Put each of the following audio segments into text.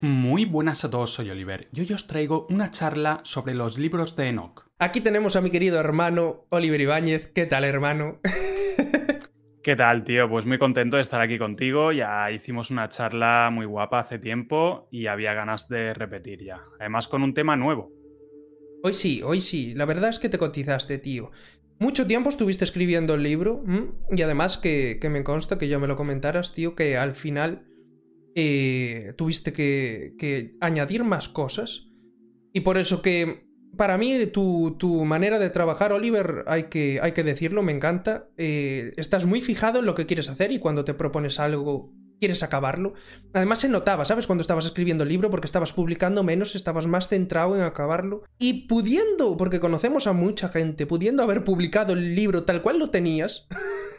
Muy buenas a todos, soy Oliver y hoy os traigo una charla sobre los libros de Enoch. Aquí tenemos a mi querido hermano Oliver Ibáñez. ¿Qué tal, hermano? ¿Qué tal, tío? Pues muy contento de estar aquí contigo. Ya hicimos una charla muy guapa hace tiempo y había ganas de repetir ya. Además con un tema nuevo. Hoy sí, hoy sí. La verdad es que te cotizaste, tío. Mucho tiempo estuviste escribiendo el libro y además que, que me consta que ya me lo comentaras, tío, que al final eh, tuviste que, añadir más cosas. Y por eso que para mí tu, manera de trabajar, Oliver, hay que, hay que decirlo, me encanta. Eh, estás muy fijado en lo que quieres hacer y cuando te propones algo quieres acabarlo. Además se notaba, ¿sabes? Cuando estabas escribiendo el libro porque estabas publicando menos, estabas más centrado en acabarlo. Y pudiendo, porque conocemos a mucha gente, pudiendo haber publicado el libro tal cual lo tenías,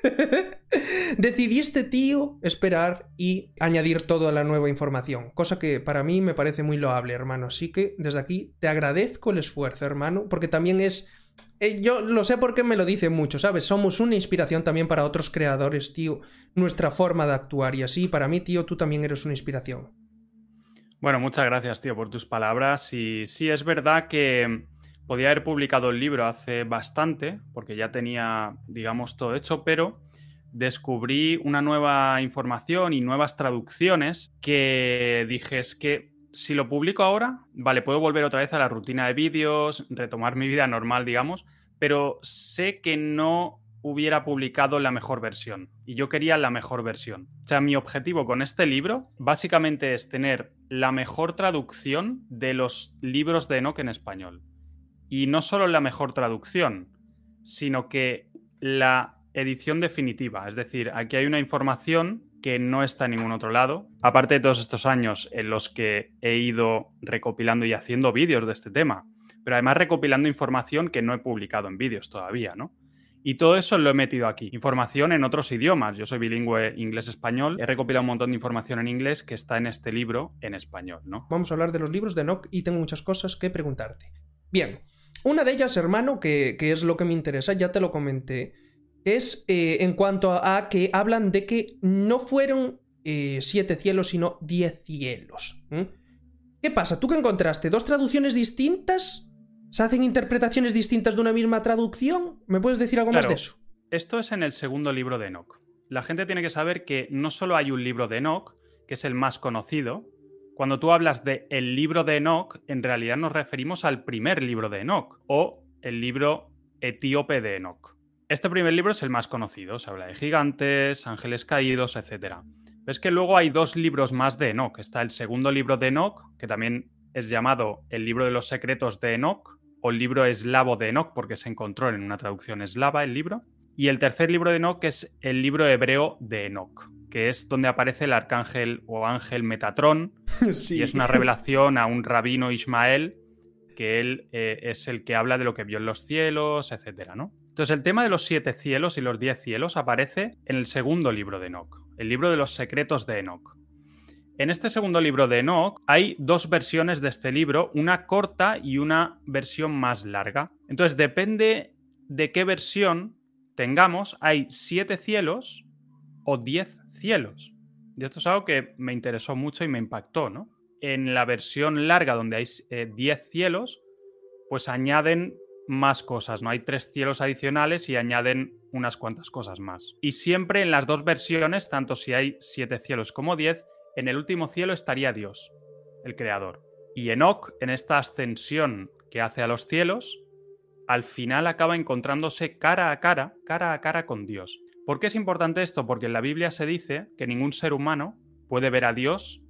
decidiste, tío, esperar y añadir toda la nueva información. Cosa que para mí me parece muy loable, hermano. Así que desde aquí te agradezco el esfuerzo, hermano, porque también es eh, yo lo sé porque me lo dicen mucho, ¿sabes? Somos una inspiración también para otros creadores, tío. Nuestra forma de actuar y así, para mí, tío, tú también eres una inspiración. Bueno, muchas gracias, tío, por tus palabras. Y sí, es verdad que podía haber publicado el libro hace bastante, porque ya tenía, digamos, todo hecho, pero descubrí una nueva información y nuevas traducciones que dije es que si lo publico ahora, vale, puedo volver otra vez a la rutina de vídeos, retomar mi vida normal, digamos, pero sé que no hubiera publicado la mejor versión y yo quería la mejor versión. O sea, mi objetivo con este libro básicamente es tener la mejor traducción de los libros de Enoch en español. Y no solo la mejor traducción, sino que la edición definitiva. Es decir, aquí hay una información que no está en ningún otro lado. Aparte de todos estos años en los que he ido recopilando y haciendo vídeos de este tema, pero además recopilando información que no he publicado en vídeos todavía, ¿no? Y todo eso lo he metido aquí. Información en otros idiomas. Yo soy bilingüe inglés-español. He recopilado un montón de información en inglés que está en este libro en español, ¿no? Vamos a hablar de los libros de Enoch y tengo muchas cosas que preguntarte. Bien, una de ellas, hermano, que, que es lo que me interesa, ya te lo comenté, es eh, en cuanto a, que hablan de que no fueron eh, siete cielos, sino diez cielos. ¿Qué pasa? ¿Tú qué encontraste? ¿Dos traducciones distintas? ¿Se hacen interpretaciones distintas de una misma traducción? ¿Me puedes decir algo más de eso? Esto es en el segundo libro de Enoch. La gente tiene que saber que no solo hay un libro de Enoch, que es el más conocido. Cuando tú hablas de el libro de Enoch, en realidad nos referimos al primer libro de Enoch o el libro etíope de Enoch. Este primer libro es el más conocido, se habla de gigantes, ángeles caídos, etc. Ves que luego hay dos libros más de Enoch. Está el segundo libro de Enoch, que también es llamado el libro de los secretos de Enoch, o el libro eslavo de Enoch, porque se encontró en una traducción eslava el libro. Y el tercer libro de Enoch es el libro hebreo de Enoch, que es donde aparece el arcángel o ángel Metatrón, y es una revelación a un rabino Ismael, que él eh, es el que habla de lo que vio en los cielos, etc. ¿no? Entonces, el tema de los siete cielos y los diez cielos aparece en el segundo libro de Enoch, el libro de los secretos de Enoch. En este segundo libro de Enoch hay dos versiones de este libro, una corta y una versión más larga. Entonces, depende de qué versión tengamos, hay siete cielos o diez cielos. Y esto es algo que me interesó mucho y me impactó, ¿no? En la versión larga, donde hay eh, diez cielos, pues añaden más cosas, ¿no? Hay tres cielos adicionales y añaden unas cuantas cosas más. Y siempre en las dos versiones, tanto si hay siete cielos como diez, en el último cielo estaría Dios, el creador. Y Enoch, en esta ascensión que hace a los cielos, al final acaba encontrándose cara a cara, cara a cara con Dios. ¿Por qué es importante esto? Porque en la Biblia se dice que ningún ser humano puede ver a Dios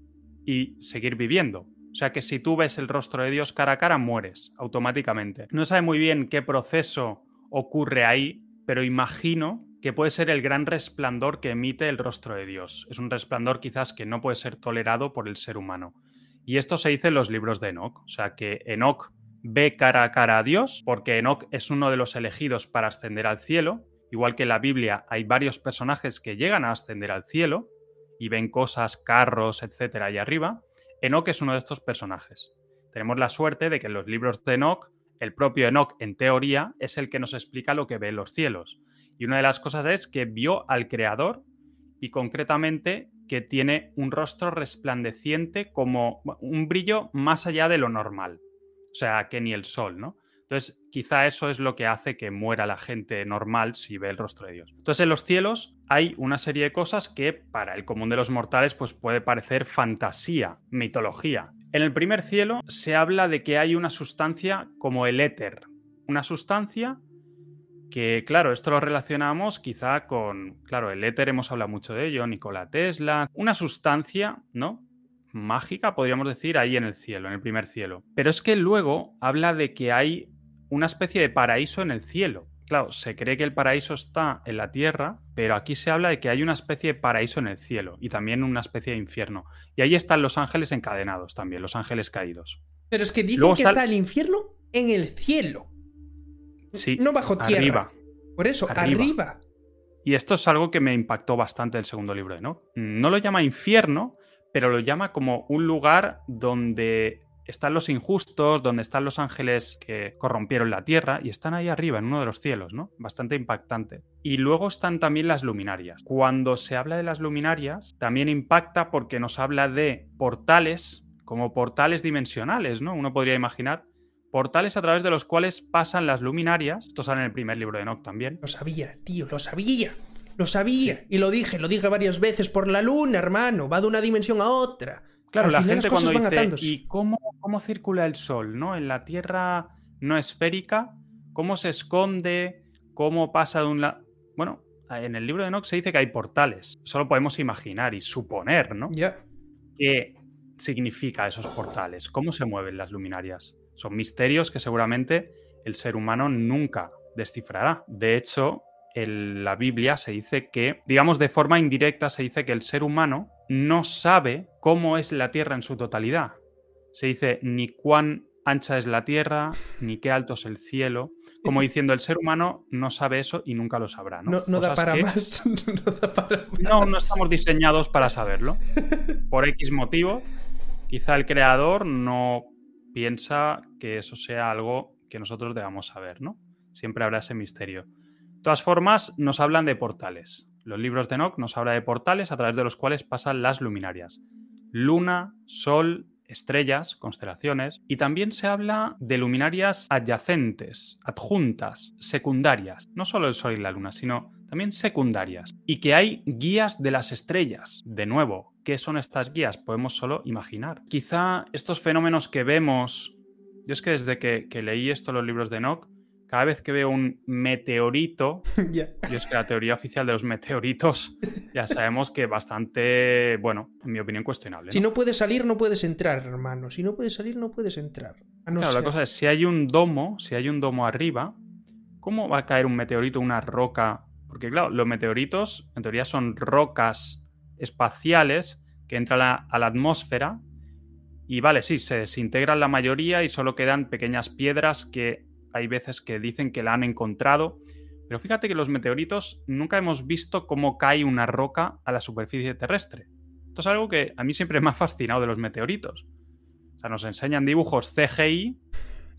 y seguir viviendo. O sea que si tú ves el rostro de Dios cara a cara, mueres automáticamente. No sabe muy bien qué proceso ocurre ahí, pero imagino que puede ser el gran resplandor que emite el rostro de Dios. Es un resplandor quizás que no puede ser tolerado por el ser humano. Y esto se dice en los libros de Enoch. O sea que Enoch ve cara a cara a Dios, porque Enoch es uno de los elegidos para ascender al cielo. Igual que en la Biblia hay varios personajes que llegan a ascender al cielo y ven cosas, carros, etcétera, ahí arriba. Enoch es uno de estos personajes. Tenemos la suerte de que en los libros de Enoch, el propio Enoch, en teoría, es el que nos explica lo que ve en los cielos. Y una de las cosas es que vio al Creador y concretamente que tiene un rostro resplandeciente como un brillo más allá de lo normal. O sea, que ni el sol, ¿no? Entonces, quizá eso es lo que hace que muera la gente normal si ve el rostro de Dios. Entonces, en los cielos hay una serie de cosas que para el común de los mortales pues puede parecer fantasía, mitología. En el primer cielo se habla de que hay una sustancia como el éter, una sustancia que claro, esto lo relacionamos quizá con, claro, el éter hemos hablado mucho de ello, Nikola Tesla, una sustancia, ¿no? Mágica, podríamos decir, ahí en el cielo, en el primer cielo. Pero es que luego habla de que hay una especie de paraíso en el cielo. Claro, se cree que el paraíso está en la tierra, pero aquí se habla de que hay una especie de paraíso en el cielo y también una especie de infierno. Y ahí están los ángeles encadenados también, los ángeles caídos. Pero es que dicen que está el infierno en el cielo. Sí, no bajo tierra. Arriba. Por eso, arriba. Y esto es algo que me impactó bastante el segundo libro, ¿no? No lo llama infierno, pero lo llama como un lugar donde están los injustos, donde están los ángeles que corrompieron la tierra y están ahí arriba, en uno de los cielos, ¿no? Bastante impactante. Y luego están también las luminarias. Cuando se habla de las luminarias, también impacta porque nos habla de portales, como portales dimensionales, ¿no? Uno podría imaginar portales a través de los cuales pasan las luminarias. Esto sale en el primer libro de Enoch también. Lo sabía, tío, lo sabía. Lo sabía. Y lo dije, lo dije varias veces por la luna, hermano. Va de una dimensión a otra. Claro, la gente cuando dice, ¿y cómo, cómo circula el Sol? ¿no? En la Tierra no esférica, ¿cómo se esconde? ¿Cómo pasa de un lado? Bueno, en el libro de Enoch se dice que hay portales. Solo podemos imaginar y suponer, ¿no? Ya. ¿Qué significa esos portales? ¿Cómo se mueven las luminarias? Son misterios que seguramente el ser humano nunca descifrará. De hecho, en la Biblia se dice que, digamos de forma indirecta, se dice que el ser humano no sabe cómo es la Tierra en su totalidad. Se dice ni cuán ancha es la Tierra, ni qué alto es el cielo. Como diciendo, el ser humano no sabe eso y nunca lo sabrá. No, no, da, para más. no da para más. No, no estamos diseñados para saberlo. Por X motivo, quizá el creador no piensa que eso sea algo que nosotros debamos saber, ¿no? Siempre habrá ese misterio. De todas formas, nos hablan de portales. Los libros de Enoch nos habla de portales a través de los cuales pasan las luminarias. Luna, Sol, estrellas, constelaciones, y también se habla de luminarias adyacentes, adjuntas, secundarias, no solo el Sol y la Luna, sino también secundarias, y que hay guías de las estrellas. De nuevo, ¿qué son estas guías? Podemos solo imaginar. Quizá estos fenómenos que vemos, yo es que desde que, leí esto los libros de Enoch, cada vez que veo un meteorito, y es que la teoría oficial de los meteoritos ya sabemos que bastante, bueno, en mi opinión, cuestionable. Si no puedes salir, no puedes entrar, hermano. Si no puedes salir, no puedes entrar. claro, la cosa es, si hay un domo, si hay un domo arriba, ¿cómo va a caer un meteorito, una roca? Porque claro, los meteoritos en teoría son rocas espaciales que entran a la atmósfera y vale, sí, se desintegran la mayoría y solo quedan pequeñas piedras que hay veces que dicen que la han encontrado. Pero fíjate que los meteoritos nunca hemos visto cómo cae una roca a la superficie terrestre. Esto es algo que a mí siempre me ha fascinado de los meteoritos. O sea, nos enseñan dibujos CGI.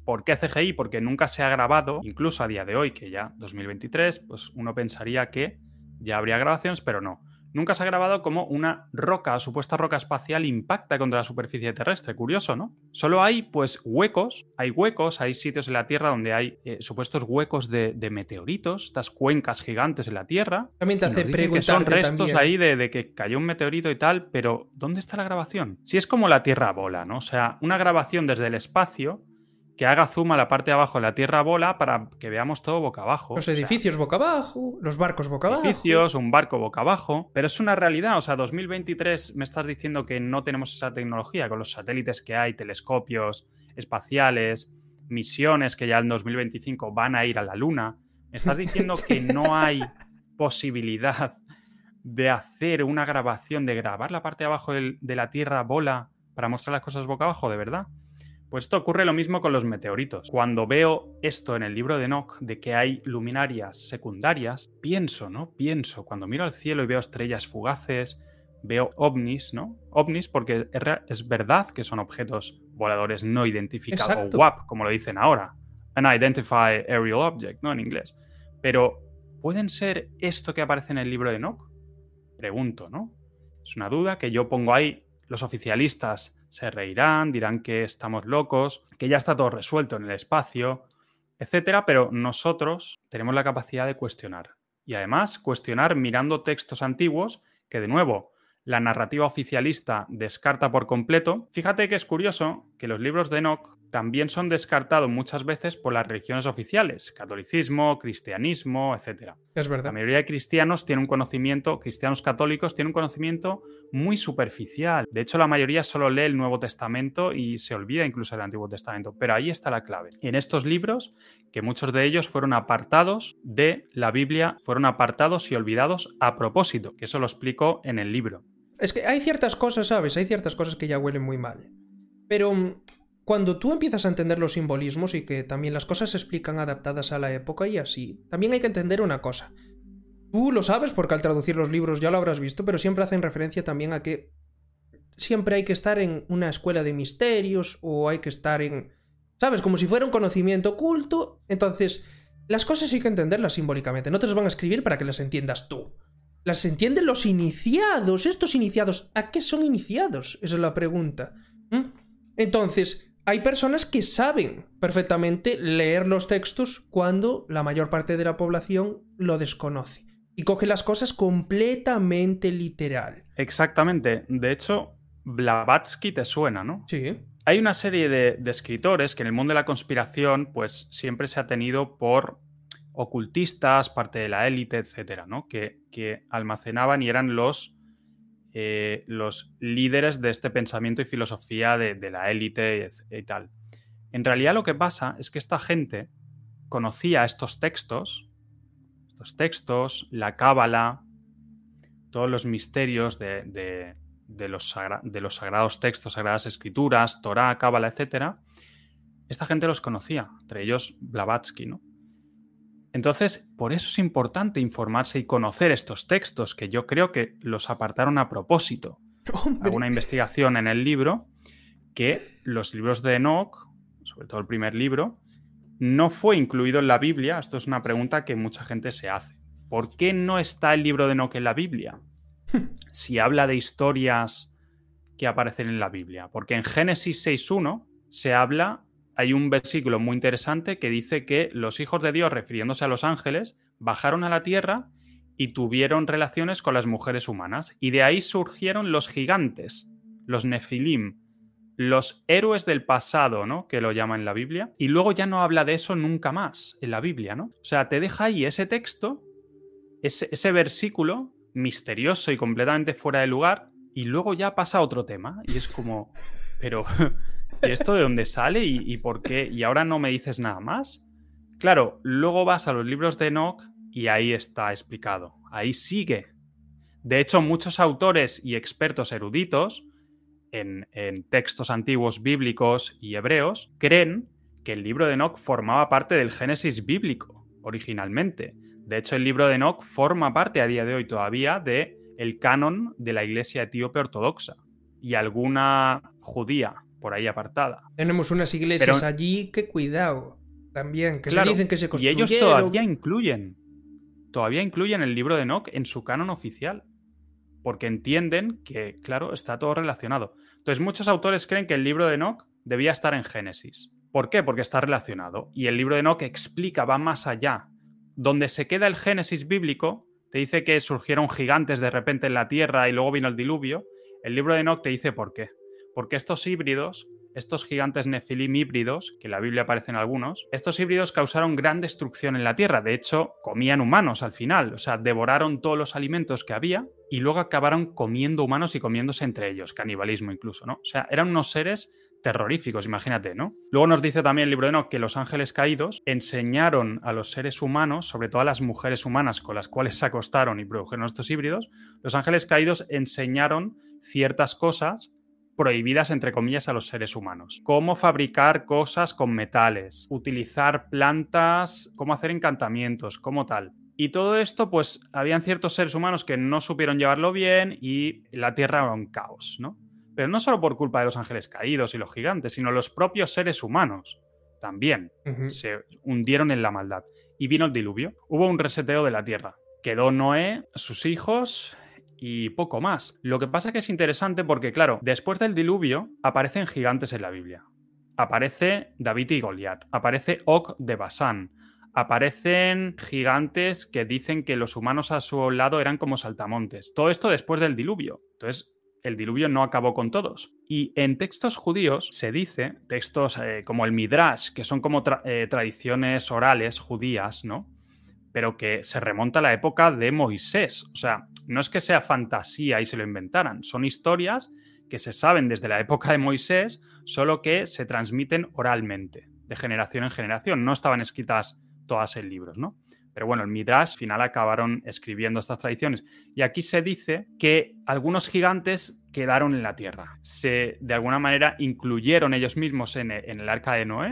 ¿Por qué CGI? Porque nunca se ha grabado, incluso a día de hoy, que ya 2023, pues uno pensaría que ya habría grabaciones, pero no nunca se ha grabado como una roca, supuesta roca espacial, impacta contra la superficie terrestre. Curioso, ¿no? Solo hay, pues, huecos, hay huecos, hay sitios en la Tierra donde hay eh, supuestos huecos de, meteoritos, estas cuencas gigantes en la Tierra. También te hace que son restos ahí de, de, que cayó un meteorito y tal, pero ¿dónde está la grabación? Si es como la Tierra bola, ¿no? O sea, una grabación desde el espacio que haga zoom a la parte de abajo de la Tierra bola para que veamos todo boca abajo. Los edificios boca abajo, los barcos boca abajo. Edificios, un barco boca abajo. Pero es una realidad, o sea, 2023 me estás diciendo que no tenemos esa tecnología con los satélites que hay, telescopios espaciales, misiones que ya en 2025 van a ir a la Luna. Me estás diciendo que no hay posibilidad de hacer una grabación, de grabar la parte de abajo de la Tierra bola para mostrar las cosas boca abajo, de verdad. Pues esto ocurre lo mismo con los meteoritos. Cuando veo esto en el libro de Enoch, de que hay luminarias secundarias, pienso, ¿no? Pienso, cuando miro al cielo y veo estrellas fugaces, veo ovnis, ¿no? Ovnis porque es verdad que son objetos voladores no identificados, o WAP, como lo dicen ahora. Unidentified Aerial Object, ¿no? En inglés. Pero, ¿pueden ser esto que aparece en el libro de Enoch? Pregunto, ¿no? Es una duda que yo pongo ahí. Los oficialistas se reirán, dirán que estamos locos, que ya está todo resuelto en el espacio, etcétera, pero nosotros tenemos la capacidad de cuestionar. Y además, cuestionar mirando textos antiguos que, de nuevo, la narrativa oficialista descarta por completo. Fíjate que es curioso que los libros de Enoch también son descartados muchas veces por las religiones oficiales, catolicismo, cristianismo, etc. Es verdad. La mayoría de cristianos tienen un conocimiento, cristianos católicos tienen un conocimiento muy superficial. De hecho, la mayoría solo lee el Nuevo Testamento y se olvida incluso del Antiguo Testamento. Pero ahí está la clave. En estos libros, que muchos de ellos fueron apartados de la Biblia, fueron apartados y olvidados a propósito, que eso lo explico en el libro. Es que hay ciertas cosas, ¿sabes? Hay ciertas cosas que ya huelen muy mal. Pero mm, cuando tú empiezas a entender los simbolismos y que también las cosas se explican adaptadas a la época y así, también hay que entender una cosa. Tú lo sabes porque al traducir los libros ya lo habrás visto, pero siempre hacen referencia también a que siempre hay que estar en una escuela de misterios o hay que estar en... ¿Sabes? Como si fuera un conocimiento oculto. Entonces, las cosas hay que entenderlas simbólicamente, no te las van a escribir para que las entiendas tú. Las entienden los iniciados. Estos iniciados, ¿a qué son iniciados? Esa es la pregunta. ¿Mm? Entonces, hay personas que saben perfectamente leer los textos cuando la mayor parte de la población lo desconoce. Y coge las cosas completamente literal. Exactamente. De hecho, Blavatsky te suena, ¿no? Sí. Hay una serie de, de escritores que en el mundo de la conspiración, pues siempre se ha tenido por ocultistas, parte de la élite, etcétera, ¿no? que, que, almacenaban y eran los, eh, los líderes de este pensamiento y filosofía de, la élite y, tal. En realidad lo que pasa es que esta gente conocía estos textos, estos textos, la cábala, todos los misterios de, los, sagrados textos, sagradas escrituras, Torah, cábala, etcétera. Esta gente los conocía, entre ellos Blavatsky, ¿no? Entonces, por eso es importante informarse y conocer estos textos, que yo creo que los apartaron a propósito. Hago una investigación en el libro que los libros de Enoch, sobre todo el primer libro, no fue incluido en la Biblia. Esto es una pregunta que mucha gente se hace. ¿Por qué no está el libro de Enoch en la Biblia? si habla de historias que aparecen en la Biblia. Porque en Génesis 6.1 se habla hay un versículo muy interesante que dice que los hijos de Dios, refiriéndose a los ángeles, bajaron a la tierra y tuvieron relaciones con las mujeres humanas. Y de ahí surgieron los gigantes, los nefilim, los héroes del pasado, ¿no? Que lo llama en la Biblia. Y luego ya no habla de eso nunca más en la Biblia, ¿no? O sea, te deja ahí ese texto, ese, versículo misterioso y completamente fuera de lugar, y luego ya pasa a otro tema. Y es como, pero ¿Y esto de dónde sale y, por qué? ¿Y ahora no me dices nada más? Claro, luego vas a los libros de Enoch y ahí está explicado. Ahí sigue. De hecho, muchos autores y expertos eruditos en, textos antiguos bíblicos y hebreos creen que el libro de Enoch formaba parte del Génesis bíblico originalmente. De hecho, el libro de Enoch forma parte a día de hoy todavía de el canon de la Iglesia etíope ortodoxa y alguna judía por ahí apartada. Tenemos unas iglesias allí que cuidado también, que se dicen que se construyeron. Y ellos todavía incluyen, todavía incluyen el libro de Enoch en su canon oficial, porque entienden que, claro, está todo relacionado. Entonces muchos autores creen que el libro de Enoch debía estar en Génesis. ¿Por qué? Porque está relacionado. Y el libro de Enoch explica, va más allá. Donde se queda el Génesis bíblico, te dice que surgieron gigantes de repente en la tierra y luego vino el diluvio. El libro de Enoch te dice por qué. Porque estos híbridos, estos gigantes Nefilim híbridos, que en la Biblia aparecen algunos, estos híbridos causaron gran destrucción en la Tierra. De hecho, comían humanos al final, o sea, devoraron todos los alimentos que había y luego acabaron comiendo humanos y comiéndose entre ellos, canibalismo incluso, ¿no? O sea, eran unos seres terroríficos, imagínate, ¿no? Luego nos dice también el libro de Enoch que los ángeles caídos enseñaron a los seres humanos, sobre todo a las mujeres humanas con las cuales se acostaron y produjeron estos híbridos, los ángeles caídos enseñaron ciertas cosas prohibidas entre comillas a los seres humanos. Cómo fabricar cosas con metales, utilizar plantas, cómo hacer encantamientos, cómo tal. Y todo esto, pues, habían ciertos seres humanos que no supieron llevarlo bien y la Tierra era un caos, ¿no? Pero no solo por culpa de los ángeles caídos y los gigantes, sino los propios seres humanos también se hundieron en la maldad. Y vino el diluvio. Hubo un reseteo de la Tierra. Quedó Noé, sus hijos y poco más. Lo que pasa es que es interesante porque, claro, después del diluvio aparecen gigantes en la Biblia. Aparece David y Goliat, aparece Og de Basán, aparecen gigantes que dicen que los humanos a su lado eran como saltamontes. Todo esto después del diluvio. Entonces, el diluvio no acabó con todos. Y en textos judíos se dice, textos eh, como el Midrash, que son como eh, tradiciones orales judías, ¿no? Pero que se remonta a la época de Moisés. O sea, no es que sea fantasía y se lo inventaran, son historias que se saben desde la época de Moisés, solo que se transmiten oralmente, de generación en generación. No estaban escritas todas en libros, ¿no? Pero bueno, el Midrash al final acabaron escribiendo estas tradiciones. Y aquí se dice que algunos gigantes quedaron en la tierra. Se, de alguna manera, incluyeron ellos mismos en, en el arca de Noé,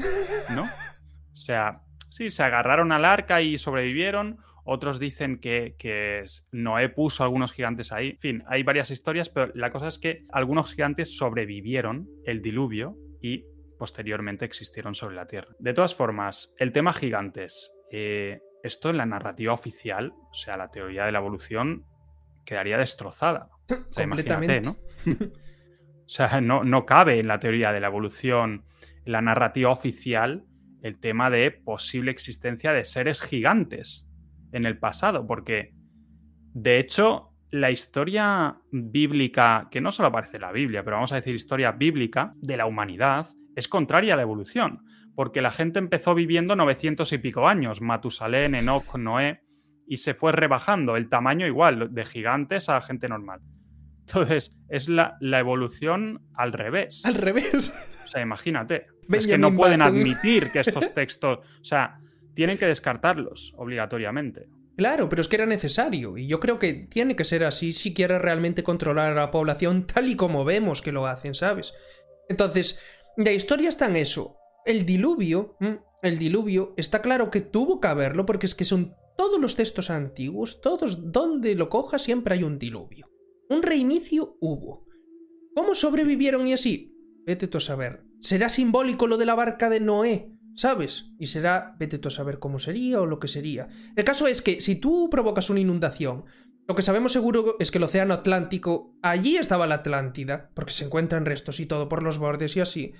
¿no? O sea, Sí, se agarraron al arca y sobrevivieron. Otros dicen que, Noé puso algunos gigantes ahí. En fin, hay varias historias, pero la cosa es que algunos gigantes sobrevivieron el diluvio y posteriormente existieron sobre la Tierra. De todas formas, el tema gigantes. Eh, esto en la narrativa oficial, o sea, la teoría de la evolución, quedaría destrozada. O sea, imagínate, ¿no? o sea, no, no cabe en la teoría de la evolución, en la narrativa oficial, el tema de posible existencia de seres gigantes en el pasado, porque de hecho la historia bíblica, que no solo aparece la Biblia, pero vamos a decir historia bíblica de la humanidad, es contraria a la evolución, porque la gente empezó viviendo 900 y pico años, Matusalén, Enoch, Noé, y se fue rebajando el tamaño igual, de gigantes a gente normal. Entonces, es la, la evolución al revés. Al revés. O sea, imagínate es que no pueden admitir que estos textos, o sea, tienen que descartarlos obligatoriamente. Claro, pero es que era necesario, y yo creo que tiene que ser así si quiere realmente controlar a la población tal y como vemos que lo hacen, ¿sabes? Entonces, la historia está en eso. El diluvio, el diluvio, está claro que tuvo que haberlo porque es que son todos los textos antiguos, todos, donde lo coja siempre hay un diluvio. Un reinicio hubo. ¿Cómo sobrevivieron y así? Vete tú a saber será simbólico lo de la barca de Noé, ¿sabes? Y será, vete tú a saber cómo sería o lo que sería. El caso es que si tú provocas una inundación, lo que sabemos seguro es que el océano Atlántico, allí estaba la Atlántida, porque se encuentran restos y todo por los bordes y así.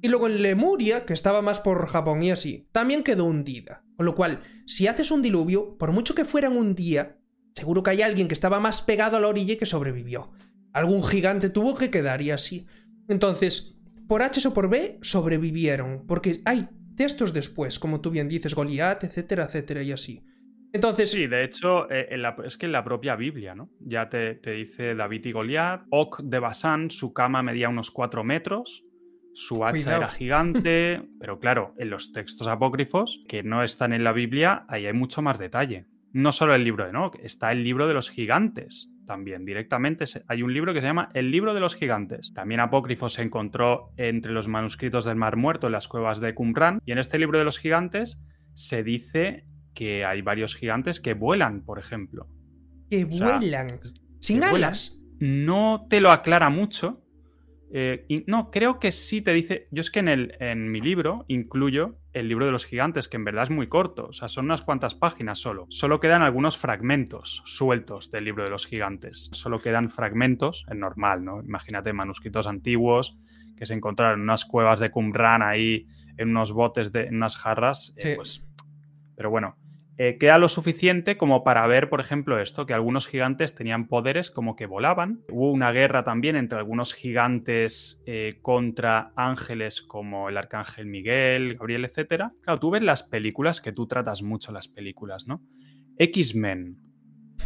Y luego en Lemuria, que estaba más por Japón y así, también quedó hundida. Con lo cual, si haces un diluvio, por mucho que fueran un día, seguro que hay alguien que estaba más pegado a la orilla y que sobrevivió. Algún gigante tuvo que quedar y así. Entonces, por H o por B sobrevivieron, porque hay textos después, como tú bien dices, Goliat, etcétera, etcétera, y así. Entonces. Sí, de hecho, eh, es que en la propia Biblia, ¿no? Ya te, dice David y Goliat. Oc de Basán, su cama medía unos 4 metros. Su hacha era gigante. pero claro, en los textos apócrifos, que no están en la Biblia, ahí hay mucho más detalle. No solo el libro de Enoch, está el libro de los gigantes también directamente. Hay un libro que se llama El libro de los gigantes. También apócrifo se encontró entre los manuscritos del Mar Muerto en las cuevas de Qumran. Y en este libro de los gigantes se dice que hay varios gigantes que vuelan, por ejemplo. Que vuelan. Sin alas. No te lo aclara mucho, eh, no, creo que sí te dice. Yo es que en, el, en mi libro incluyo el libro de los gigantes, que en verdad es muy corto, o sea, son unas cuantas páginas solo. Solo quedan algunos fragmentos sueltos del libro de los gigantes. Solo quedan fragmentos, es normal, ¿no? Imagínate manuscritos antiguos que se encontraron en unas cuevas de Qumran ahí, en unos botes, de, en unas jarras. Eh, pues, pero bueno, eh, queda lo suficiente como para ver, por ejemplo, esto, que algunos gigantes tenían poderes como que volaban. Hubo una guerra también entre algunos gigantes eh, contra ángeles como el arcángel Miguel, Gabriel, etc. Claro, tú ves las películas, que tú tratas mucho las películas, ¿no? X-Men,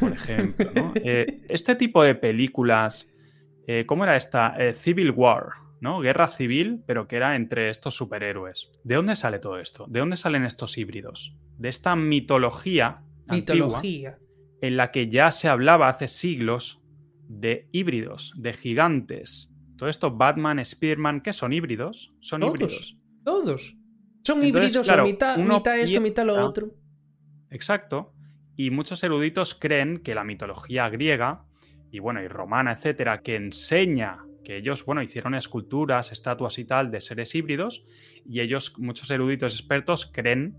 por ejemplo, ¿no? Eh, este tipo de películas, ¿cómo era esta? Civil War, ¿no? Guerra civil, pero que era entre estos superhéroes. ¿De dónde sale todo esto? ¿De dónde salen estos híbridos? De esta mitología, mitología. en la que ya se hablaba hace siglos de híbridos, de gigantes Todo esto, Batman, Spearman, ¿qué son híbridos? Son todos, híbridos. Todos. Son Entonces, híbridos, claro, mitad, mitad esto, mitad lo piensa- otro. Exacto. Y muchos eruditos creen que la mitología griega y bueno, y romana, etcétera, que enseña que ellos, bueno, hicieron esculturas, estatuas y tal de seres híbridos, y ellos, muchos eruditos expertos, creen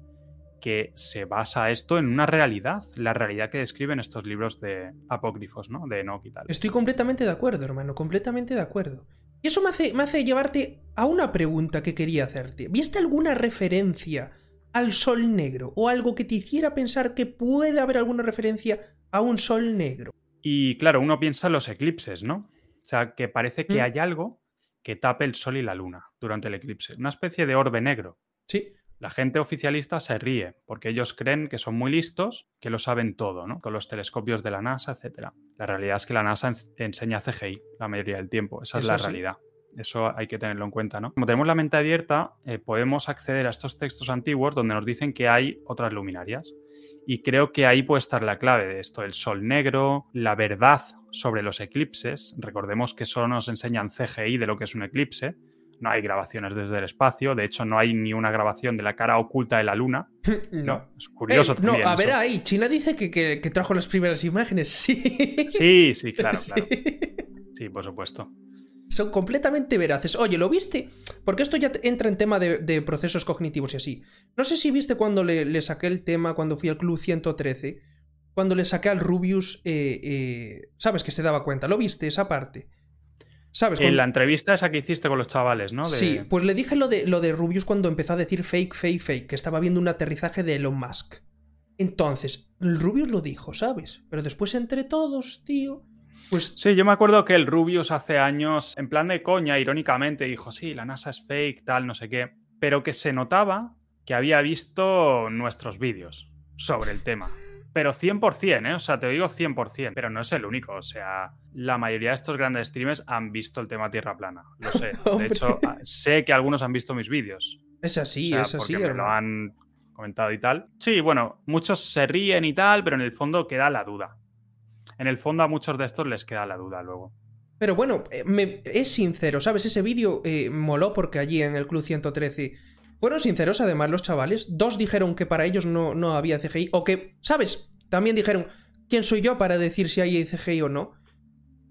que se basa esto en una realidad, la realidad que describen estos libros de apócrifos, ¿no? De Enoch y tal. Estoy completamente de acuerdo, hermano, completamente de acuerdo. Y eso me hace, me hace llevarte a una pregunta que quería hacerte. ¿Viste alguna referencia al sol negro? ¿O algo que te hiciera pensar que puede haber alguna referencia a un sol negro? Y claro, uno piensa en los eclipses, ¿no? O sea, que parece que Mm. hay algo que tape el sol y la luna durante el eclipse, una especie de orbe negro. Sí. La gente oficialista se ríe porque ellos creen que son muy listos, que lo saben todo, ¿no? Con los telescopios de la NASA, etc. La realidad es que la NASA en- enseña CGI la mayoría del tiempo. Esa es la sí. realidad. Eso hay que tenerlo en cuenta, ¿no? Como tenemos la mente abierta, eh, podemos acceder a estos textos antiguos donde nos dicen que hay otras luminarias. Y creo que ahí puede estar la clave de esto, el sol negro, la verdad sobre los eclipses. Recordemos que solo nos enseñan CGI de lo que es un eclipse. No hay grabaciones desde el espacio, de hecho no hay ni una grabación de la cara oculta de la luna. No, es curioso Eh, no, a ver eso. ahí, China dice que, que- que trajo las primeras imágenes. Sí. Sí, sí, claro, Sí. claro. Sí, por supuesto. Son completamente veraces. Oye, ¿lo viste? Porque esto ya entra en tema de, de procesos cognitivos y así. No sé si viste cuando le, le saqué el tema, cuando fui al Club 113, cuando le saqué al Rubius, eh, eh, ¿sabes que se daba cuenta? ¿Lo viste esa parte? ¿Sabes? En Cuando- la entrevista esa que hiciste con los chavales, ¿no? De- Sí, pues le dije lo de, lo de Rubius cuando empezó a decir fake, fake, fake, que estaba viendo un aterrizaje de Elon Musk. Entonces, Rubius lo dijo, ¿sabes? Pero después entre todos, tío, pues Sí, yo me acuerdo que el Rubius hace años, en plan de coña, irónicamente, dijo, sí, la NASA es fake, tal, no sé qué, pero que se notaba que había visto nuestros vídeos sobre el tema. Pero 100%, ¿eh? O sea, te digo 100%, pero no es el único. O sea, la mayoría de estos grandes streamers han visto el tema Tierra plana. Lo sé. De hecho, a- sé que algunos han visto mis vídeos. es así, O sea, es así. me lo han comentado y tal. Sí, bueno, muchos se ríen y tal, pero en el fondo queda la duda. En el fondo a muchos de estos les queda la duda luego. Pero bueno, eh, me- es sincero, ¿sabes? Ese vídeo eh, moló porque allí en el Club 113 fueron sinceros además los chavales. Dos dijeron que para ellos no, no había CGI. O que, ¿sabes? También dijeron, ¿quién soy yo para decir si hay CGI o no?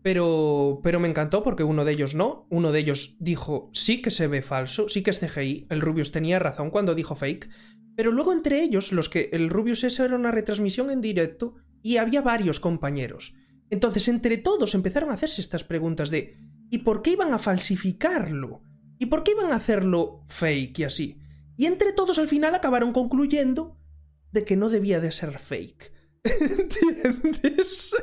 Pero, pero me encantó porque uno de ellos no. Uno de ellos dijo, sí que se ve falso, sí que es CGI. El Rubius tenía razón cuando dijo fake. Pero luego entre ellos, los que el Rubius eso era una retransmisión en directo y había varios compañeros. Entonces, entre todos empezaron a hacerse estas preguntas de ¿y por qué iban a falsificarlo? ¿Y por qué iban a hacerlo fake y así? Y entre todos al final acabaron concluyendo de que no debía de ser fake. ¿Entiendes?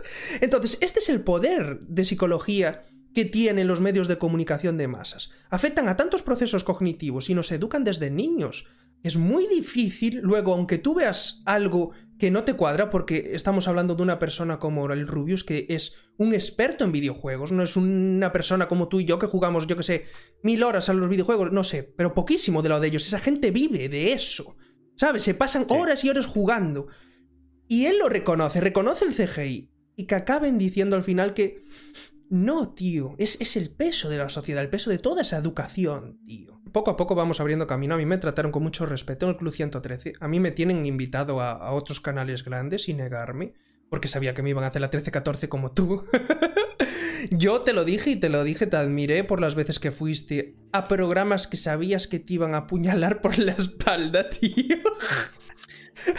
Entonces, este es el poder de psicología que tienen los medios de comunicación de masas. Afectan a tantos procesos cognitivos y nos educan desde niños. Es muy difícil, luego, aunque tú veas algo que no te cuadra, porque estamos hablando de una persona como el Rubius, que es un experto en videojuegos, no es una persona como tú y yo que jugamos, yo que sé, mil horas a los videojuegos, no sé, pero poquísimo de lo de ellos. Esa gente vive de eso. ¿Sabes? Se pasan Sí. horas y horas jugando. Y él lo reconoce, reconoce el CGI. Y que acaben diciendo al final que. No, tío. Es, es el peso de la sociedad, el peso de toda esa educación, tío. Poco a poco vamos abriendo camino. A mí me trataron con mucho respeto en el Club 113. A mí me tienen invitado a, otros canales grandes sin negarme. Porque sabía que me iban a hacer la 13-14 como tú. Yo te lo dije y te lo dije, te admiré por las veces que fuiste a programas que sabías que te iban a apuñalar por la espalda, tío.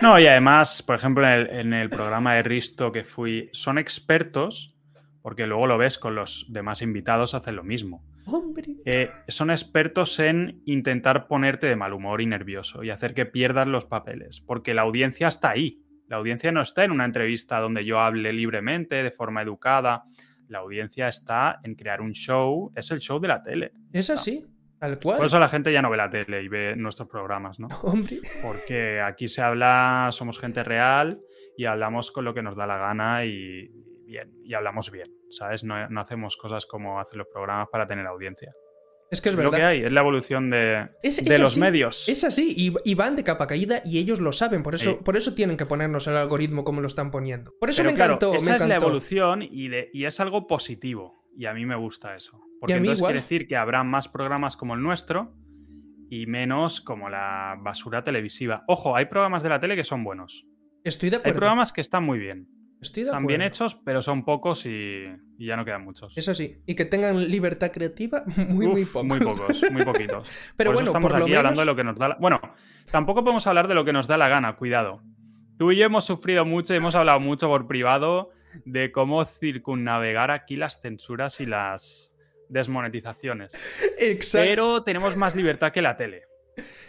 No, y además, por ejemplo, en el, en el programa de Risto que fui, son expertos, porque luego lo ves con los demás invitados, hacen lo mismo. Hombre. Eh, son expertos en intentar ponerte de mal humor y nervioso y hacer que pierdas los papeles, porque la audiencia está ahí. La audiencia no está en una entrevista donde yo hable libremente, de forma educada. La audiencia está en crear un show, es el show de la tele. Es así, tal cual. Por eso la gente ya no ve la tele y ve nuestros programas, ¿no? Hombre. Porque aquí se habla, somos gente real y hablamos con lo que nos da la gana y bien, y hablamos bien, ¿sabes? No, no hacemos cosas como hacen los programas para tener audiencia. Es que es Es lo que verdad. hay, es la evolución de, Es- de es los así, medios. Es así, y, y van de capa caída y ellos lo saben, por eso, Sí. por eso tienen que ponernos el algoritmo como lo están poniendo. Por eso Pero me claro, encantó, esa me es la evolución y, de- y es algo positivo. Y a mí me gusta eso. Porque entonces quiere decir que habrá más programas como el nuestro y menos como la basura televisiva. Ojo, hay programas de la tele que son buenos. Estoy de acuerdo. Hay programas que están muy bien. Estoy de están bien hechos, pero son pocos y, ya no quedan muchos. Eso sí. Y que tengan libertad creativa, muy, muy pocos. Muy pocos, muy poquitos. pero bueno, estamos por aquí hablando de lo que nos da la... Bueno, tampoco podemos hablar de lo que nos da la gana, cuidado. Tú y yo hemos sufrido mucho y hemos hablado mucho por privado de cómo circunnavegar aquí las censuras y las desmonetizaciones. Exacto. Pero tenemos más libertad que la tele.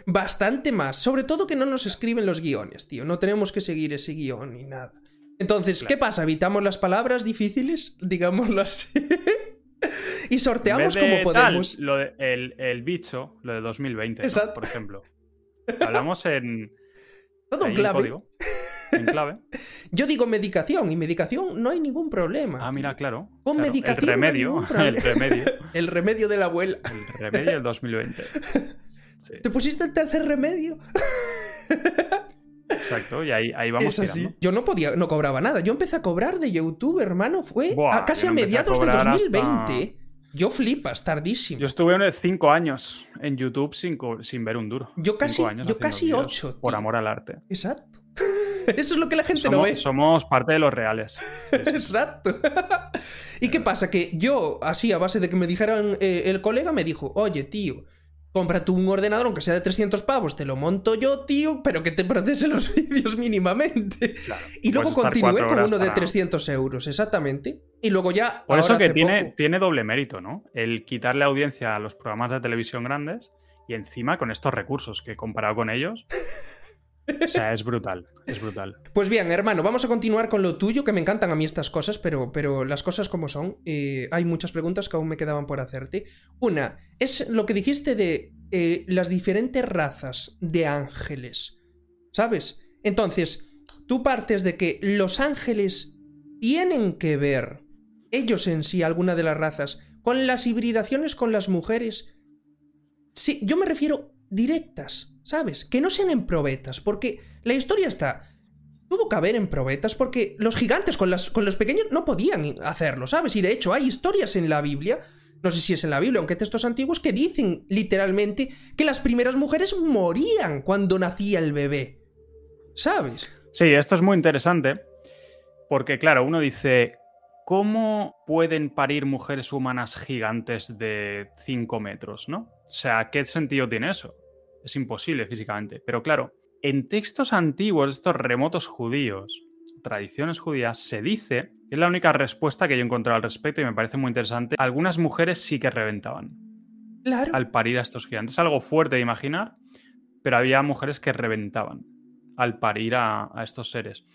Bastante más. Sobre todo que no nos escriben los guiones, tío. No tenemos que seguir ese guion ni nada. Entonces, ¿qué pasa? ¿Evitamos las palabras difíciles? Digámoslo así. y sorteamos como podemos. lo el, bicho, lo de 2020, por ejemplo. Hablamos en. Todo en clave. en clave. Yo digo medicación y medicación no hay ningún problema. Ah, mira, claro. Con medicación. El remedio. el remedio. el remedio de la abuela. El remedio del 2020. ¿Te pusiste el tercer remedio? Exacto, y ahí, ahí vamos tirando. Yo no podía, no cobraba nada. Yo empecé a cobrar de YouTube, hermano, fue casi a mediados de 2020. Yo flipas, tardísimo. Yo estuve cinco años en YouTube sin, sin ver un duro. Yo casi, yo casi ocho. Por amor al arte. Exacto. Eso es lo que la gente no ve. Somos parte de los reales. Exacto. ¿Y qué pasa? Que yo, así, a base de que me dijeran, eh, el colega me dijo, oye, tío, cómprate un ordenador, aunque sea de 300 pavos, te lo monto yo, tío, pero que te procese los vídeos mínimamente. y luego continué con uno de 300 euros, exactamente. Y luego ya... Por eso que tiene, tiene doble mérito, ¿no? El quitarle audiencia a los programas de televisión grandes y encima con estos recursos que comparado con ellos... O sea, es brutal, es brutal. Pues bien, hermano, vamos a continuar con lo tuyo, que me encantan a mí estas cosas, pero, pero las cosas como son. Hay muchas preguntas que aún me quedaban por hacerte. Una, es lo que dijiste de eh, las diferentes razas de ángeles. ¿Sabes? Entonces, tú partes de que los ángeles tienen que ver, ellos en sí, alguna de las razas, con las hibridaciones con las mujeres. Sí, yo me refiero directas, ¿sabes? Que no sean en probetas, porque la historia está... Tuvo que haber en probetas porque los gigantes con, las, con los pequeños no podían hacerlo, ¿sabes? Y de hecho hay historias en la Biblia, no sé si es en la Biblia, aunque textos antiguos, que dicen literalmente que las primeras mujeres morían cuando nacía el bebé. ¿Sabes? Sí, esto es muy interesante porque, claro, uno dice, ¿cómo pueden parir mujeres humanas gigantes de 5 metros, no? O sea, ¿qué sentido tiene eso? Es imposible físicamente. Pero claro, en textos antiguos, estos remotos judíos, tradiciones judías, se dice, que es la única respuesta que yo he encontrado al respecto y me parece muy interesante, algunas mujeres sí que reventaban. Claro. Al parir a estos gigantes. Es algo fuerte de imaginar, pero había mujeres que reventaban al parir a, estos seres.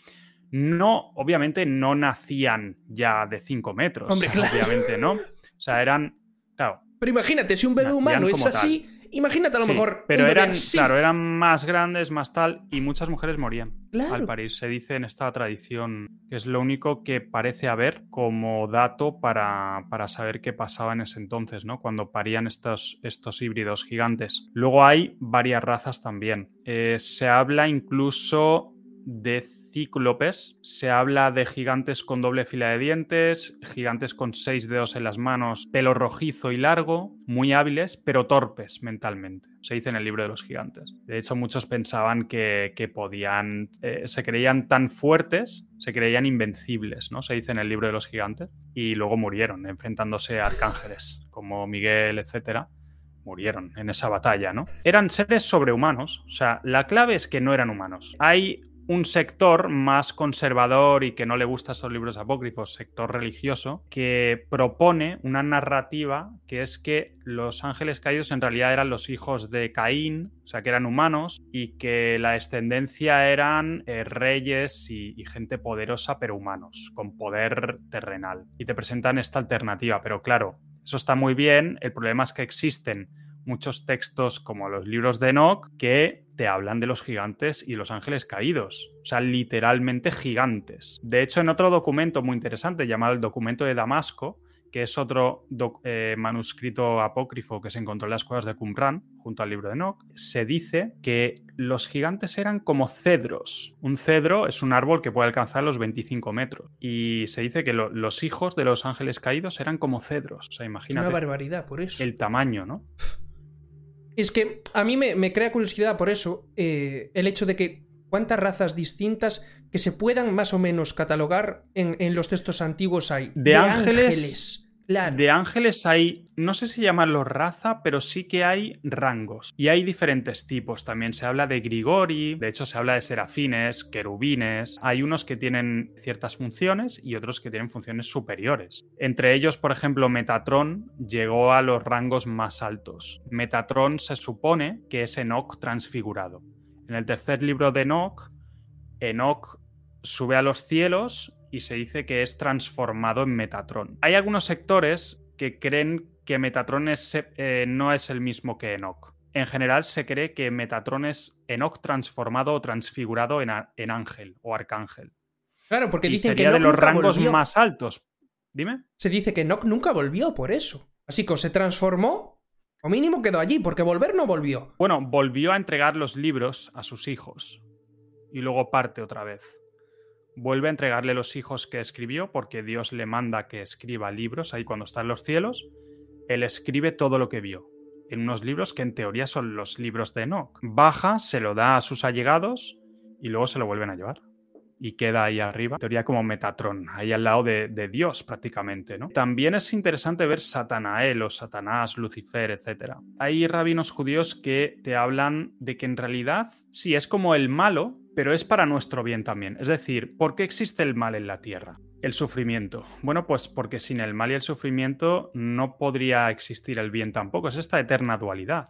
No, obviamente no nacían ya de 5 metros. Obviamente no. O sea, eran. Claro. Pero imagínate, si un bebé humano es así, Imagínate a lo mejor. Pero eran, claro, eran más grandes, más tal, y muchas mujeres morían al parir. Se dice en esta tradición que es lo único que parece haber como dato para, para saber qué pasaba en ese entonces, ¿no? Cuando parían estos, estos híbridos gigantes. Luego hay varias razas también. Eh, se habla incluso de cíclopes. Se habla de gigantes con doble fila de dientes, gigantes con seis dedos en las manos, pelo rojizo y largo, muy hábiles, pero torpes mentalmente. Se dice en el libro de los gigantes. De hecho, muchos pensaban que, podían, eh, se creían tan fuertes, se creían invencibles, ¿no? Se dice en el libro de los gigantes. Y luego murieron enfrentándose a arcángeles como Miguel, etcétera murieron en esa batalla, ¿no? Eran seres sobrehumanos, o sea, la clave es que no eran humanos. Hay un sector más conservador y que no le gusta esos libros apócrifos, sector religioso, que propone una narrativa que es que los ángeles caídos en realidad eran los hijos de Caín, o sea, que eran humanos, y que la descendencia eran eh, reyes y, y gente poderosa, pero humanos, con poder terrenal. Y te presentan esta alternativa, pero claro, eso está muy bien, el problema es que existen muchos textos como los libros de Enoch que te hablan de los gigantes y los ángeles caídos, o sea, literalmente gigantes. De hecho, en otro documento muy interesante llamado el documento de Damasco, que es otro eh, manuscrito apócrifo que se encontró en las cuevas de Qumran, junto al libro de Enoch, se dice que los gigantes eran como cedros. Un cedro es un árbol que puede alcanzar los 25 metros. Y se dice que los hijos de los ángeles caídos eran como cedros. O sea, imagínate. Una barbaridad, por eso. El tamaño, ¿no? Es que a mí me, crea curiosidad por eso eh, el hecho de que cuántas razas distintas que se puedan más o menos catalogar en, los textos antiguos hay. De, ángeles. De ángeles hay, no sé si llamarlo raza, pero sí que hay rangos. Y hay diferentes tipos. También se habla de Grigori, de hecho se habla de serafines, querubines. Hay unos que tienen ciertas funciones y otros que tienen funciones superiores. Entre ellos, por ejemplo, Metatron llegó a los rangos más altos. Metatron se supone que es Enoch transfigurado. En el tercer libro de Enoch, Enoch sube a los cielos y se dice que es transformado en Metatron. Hay algunos sectores que creen que Metatron eh, no es el mismo que Enoch. En general se cree que Metatron es Enoch transformado o transfigurado en, ángel o arcángel. Claro, porque y dicen sería que de los rangos más altos. Dime. Se dice que Enoch nunca volvió por eso. Así que se transformó o mínimo quedó allí, porque volver no volvió. Bueno, volvió a entregar los libros a sus hijos y luego parte otra vez. Vuelve a entregarle los hijos que escribió porque Dios le manda que escriba libros ahí cuando está en los cielos. Él escribe todo lo que vio en unos libros que en teoría son los libros de Enoch. Baja, se lo da a sus allegados y luego se lo vuelven a llevar y queda ahí arriba, teoría como Metatron, ahí al lado de, Dios prácticamente, ¿no? También es interesante ver Satanael o Satanás, Lucifer, etc. Hay rabinos judíos que te hablan de que en realidad sí es como el malo, pero es para nuestro bien también. Es decir, ¿por qué existe el mal en la tierra? El sufrimiento. Bueno, pues porque sin el mal y el sufrimiento no podría existir el bien tampoco. Es esta eterna dualidad.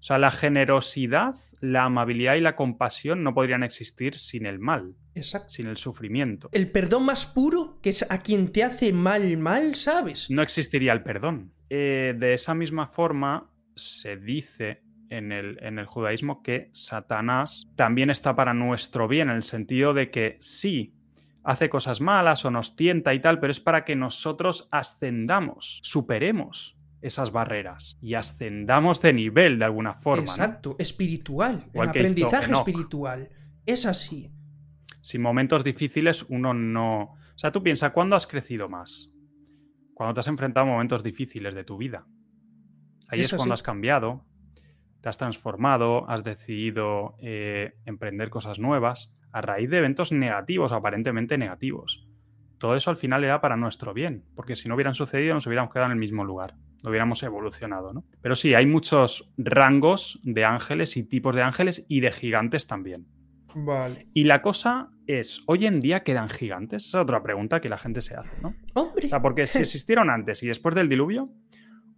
O sea, la generosidad, la amabilidad y la compasión no podrían existir sin el mal. Exacto. Sin el sufrimiento. El perdón más puro, que es a quien te hace mal, mal, ¿sabes? No existiría el perdón. Eh, de esa misma forma, se dice en el, en el, judaísmo que Satanás también está para nuestro bien, en el sentido de que sí, hace cosas malas o nos tienta y tal, pero es para que nosotros ascendamos, superemos esas barreras y ascendamos de nivel de alguna forma. Exacto, espiritual, el aprendizaje espiritual. Es así. Sin momentos difíciles uno no... O sea, tú piensas, ¿cuándo has crecido más? Cuando te has enfrentado a momentos difíciles de tu vida. Ahí es, cuando has cambiado, te has transformado, has decidido eh, emprender cosas nuevas a raíz de eventos negativos, aparentemente negativos. Todo eso al final era para nuestro bien, porque si no hubieran sucedido nos hubiéramos quedado en el mismo lugar hubiéramos evolucionado, ¿no? Pero sí, hay muchos rangos de ángeles y tipos de ángeles y de gigantes también. Vale. Y la cosa es, ¿hoy en día quedan gigantes? Esa es otra pregunta que la gente se hace, ¿no? Hombre. porque si existieron antes y después del diluvio,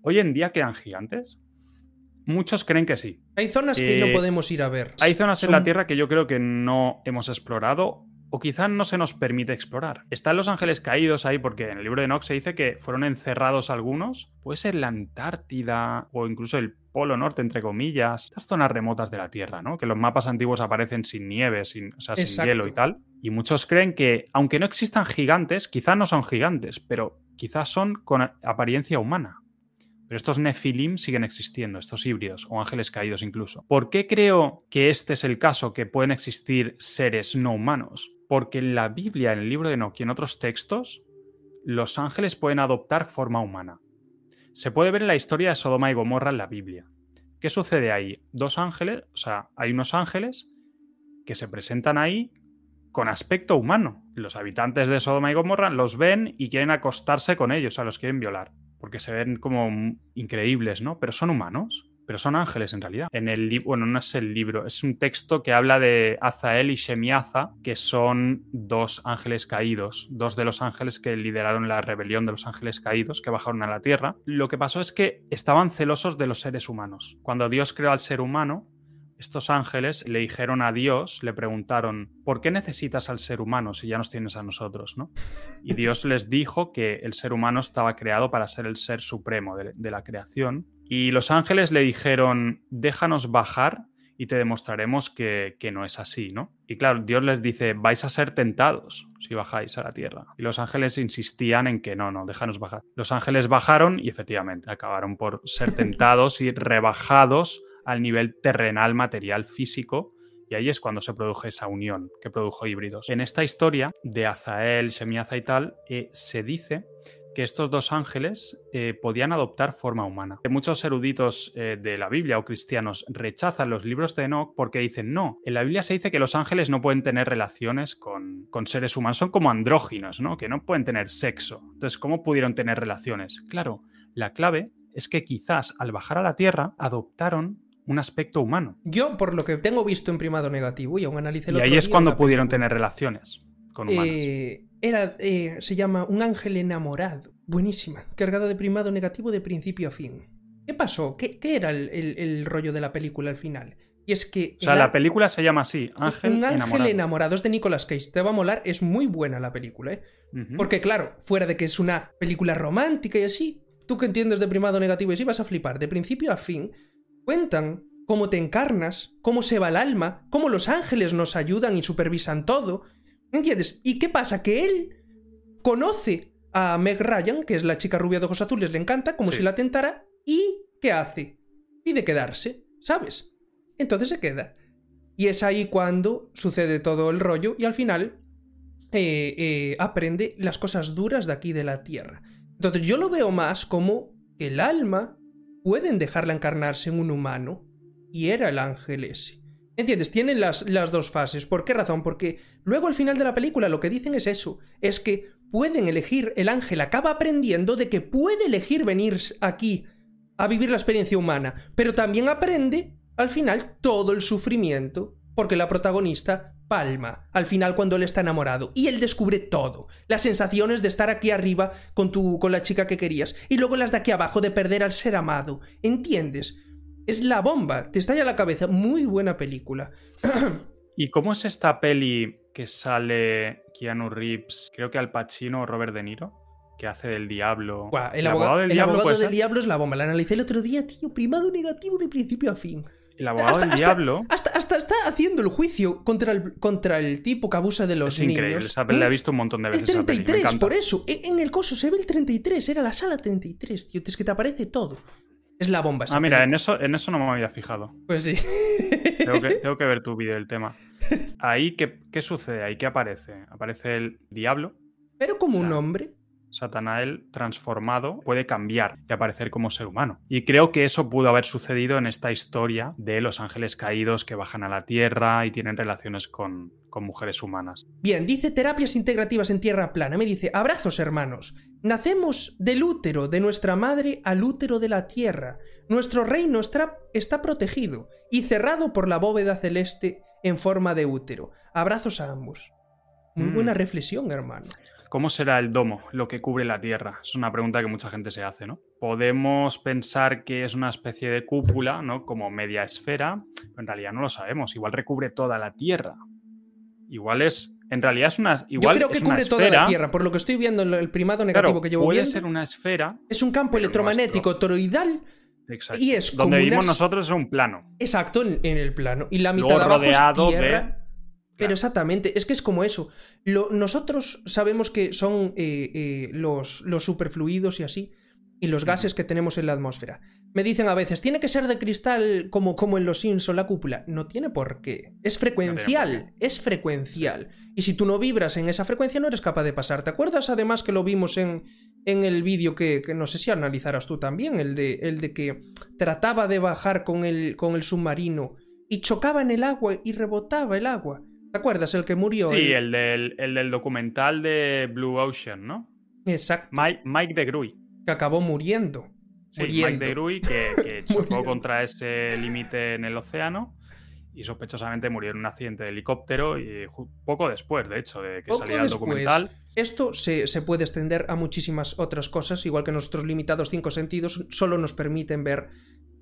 ¿hoy en día quedan gigantes? Muchos creen que sí. Hay zonas que no eh, podemos ir a ver. Hay zonas en la Tierra que yo creo que no hemos explorado o quizá no se nos permite explorar. Están los ángeles caídos ahí porque en el libro de Enoch se dice que fueron encerrados algunos, puede ser la Antártida o incluso el Polo Norte, entre comillas, estas zonas remotas de la Tierra, ¿no? Que los mapas antiguos aparecen sin nieve, sin, o sea, sin hielo y tal. Y muchos creen que, aunque no existan gigantes, quizá no son gigantes, pero quizás son con apariencia humana. Pero estos Nefilim siguen existiendo, estos híbridos o ángeles caídos incluso. ¿Por qué creo que este es el caso, que pueden existir seres no humanos? Porque en la Biblia, en el libro de Enoch y en otros textos, los ángeles pueden adoptar forma humana. Se puede ver en la historia de Sodoma y Gomorra en la Biblia. ¿Qué sucede ahí? Dos ángeles, o sea, hay unos ángeles que se presentan ahí con aspecto humano. Los habitantes de Sodoma y Gomorra los ven y quieren acostarse con ellos, a los quieren violar, porque se ven como increíbles, ¿no? Pero son humanos pero son ángeles en realidad. En el libro, bueno, no es el libro, es un texto que habla de Azael y Shemiaza, que son dos ángeles caídos, dos de los ángeles que lideraron la rebelión de los ángeles caídos que bajaron a la tierra. Lo que pasó es que estaban celosos de los seres humanos. Cuando Dios creó al ser humano, estos ángeles le dijeron a Dios, le preguntaron, ¿por qué necesitas al ser humano si ya nos tienes a nosotros? ¿no? Y Dios les dijo que el ser humano estaba creado para ser el ser supremo de, de la creación y los ángeles le dijeron, déjanos bajar y te demostraremos que, no es así, ¿no? Y claro, Dios les dice, vais a ser tentados si bajáis a la tierra. Y los ángeles insistían en que no, no, déjanos bajar. Los ángeles bajaron y efectivamente acabaron por ser tentados y rebajados al nivel terrenal, material, físico. Y ahí es cuando se produjo esa unión que produjo híbridos. En esta historia de Azael, Shemiaza y tal, eh, se dice que estos dos ángeles eh, podían adoptar forma humana. Muchos eruditos eh, de la Biblia o cristianos rechazan los libros de Enoch porque dicen, no, en la Biblia se dice que los ángeles no pueden tener relaciones con, con seres humanos, son como andróginos, ¿no? que no pueden tener sexo. Entonces, ¿cómo pudieron tener relaciones? Claro, la clave es que quizás al bajar a la Tierra adoptaron un aspecto humano. Yo, por lo que tengo visto en primado negativo, y aún analicé lo Y ahí es cuando pudieron tener relaciones con humanos. Eh, era, eh, se llama Un ángel enamorado. Buenísima. Cargada de primado negativo de principio a fin. ¿Qué pasó? ¿Qué, era el, rollo de la película al final? Y es que. O sea, la, película se llama así, Ángel Un ángel enamorado. Es de Nicolas Cage. Te va a molar. Es muy buena la película, ¿eh? Porque, claro, fuera de que es una película romántica y así, tú que entiendes de primado negativo y así vas a flipar. De principio a fin, cuentan cómo te encarnas, cómo se va el alma, cómo los ángeles nos ayudan y supervisan todo. ¿Entiendes? ¿Y qué pasa? Que él conoce a Meg Ryan, que es la chica rubia de ojos azules, le encanta, como si la tentara, y ¿qué hace? Pide quedarse, ¿sabes? Entonces se queda. Y es ahí cuando sucede todo el rollo y al final eh, eh, aprende las cosas duras de aquí de la Tierra. Entonces yo lo veo más como que el alma pueden dejarla encarnarse en un humano y era el ángel ese. ¿Entiendes? Tienen las, las dos fases. ¿Por qué razón? Porque luego al final de la película lo que dicen es eso, es que pueden elegir, el ángel acaba aprendiendo de que puede elegir venir aquí a vivir la experiencia humana, pero también aprende al final todo el sufrimiento, porque la protagonista palma al final cuando él está enamorado y él descubre todo, las sensaciones de estar aquí arriba con tu con la chica que querías y luego las de aquí abajo de perder al ser amado, ¿entiendes? Es la bomba, te estalla la cabeza. Muy buena película. ¿Y cómo es esta peli que sale Keanu Reeves, creo que Al Pacino o Robert De Niro? Que hace del diablo. el, abogado, del, diablo, abogado del diablo es la bomba. La analicé el otro día, tío. Primado negativo de principio a fin. El abogado del diablo. Hasta, hasta, está haciendo el juicio contra el, contra el tipo que abusa de los es increíble, esa peli la he visto un montón de veces. El 33, por eso. En, el coso se ve el 33, era la sala 33, tío. Es que te aparece todo. Es la bomba. ah, mira, en eso, en eso no me había fijado. Pues sí. Tengo que, tengo que ver tu vídeo del tema. Ahí, ¿qué, ¿qué, sucede? Ahí, ¿qué aparece? Aparece el diablo. Pero como un hombre. Satanael transformado puede cambiar y aparecer como ser humano. Y creo que eso pudo haber sucedido en esta historia de los ángeles caídos que bajan a la tierra y tienen relaciones con, con mujeres humanas. Bien, dice terapias integrativas en tierra plana. Me dice, abrazos hermanos. Nacemos del útero de nuestra madre al útero de la tierra. Nuestro reino está, está protegido y cerrado por la bóveda celeste en forma de útero. Abrazos a ambos. Muy buena mm. reflexión, hermano. ¿Cómo será el domo, lo que cubre la Tierra? Es una pregunta que mucha gente se hace, ¿no? Podemos pensar que es una especie de cúpula, ¿no? Como media esfera, pero en realidad no lo sabemos. Igual recubre toda la Tierra. Igual es. En realidad es una. Igual Yo creo que cubre toda la Tierra, por lo que estoy viendo en el primado negativo que llevo puede viendo. ser una esfera. Es un campo electromagnético toroidal. Exacto. Y es Donde vivimos nosotros es un plano. Exacto, en, el plano. Y la mitad de abajo es tierra. Pero exactamente, es que es como eso. nosotros sabemos que son eh, eh, los, los superfluidos y así, y los gases que tenemos en la atmósfera. Me dicen a veces, tiene que ser de cristal como, como en los Simpson la cúpula. No tiene por qué. Es frecuencial, es frecuencial. Y si tú no vibras en esa frecuencia, no eres capaz de pasar. ¿Te acuerdas además que lo vimos en, en el vídeo que, no sé si analizarás tú también, el de, el de que trataba de bajar con el, con el submarino y chocaba en el agua y rebotaba el agua? ¿Te acuerdas? El que murió. Sí, el, del, el del, documental de Blue Ocean, ¿no? Exacto. Mike, Mike de Gruy. Que acabó muriendo. Sí, Mike de Gruy, que, chocó contra ese límite en el océano y sospechosamente murió en un accidente de helicóptero y poco después, de hecho, de que saliera el documental. Esto se, puede extender a muchísimas otras cosas, igual que nuestros limitados cinco sentidos solo nos permiten ver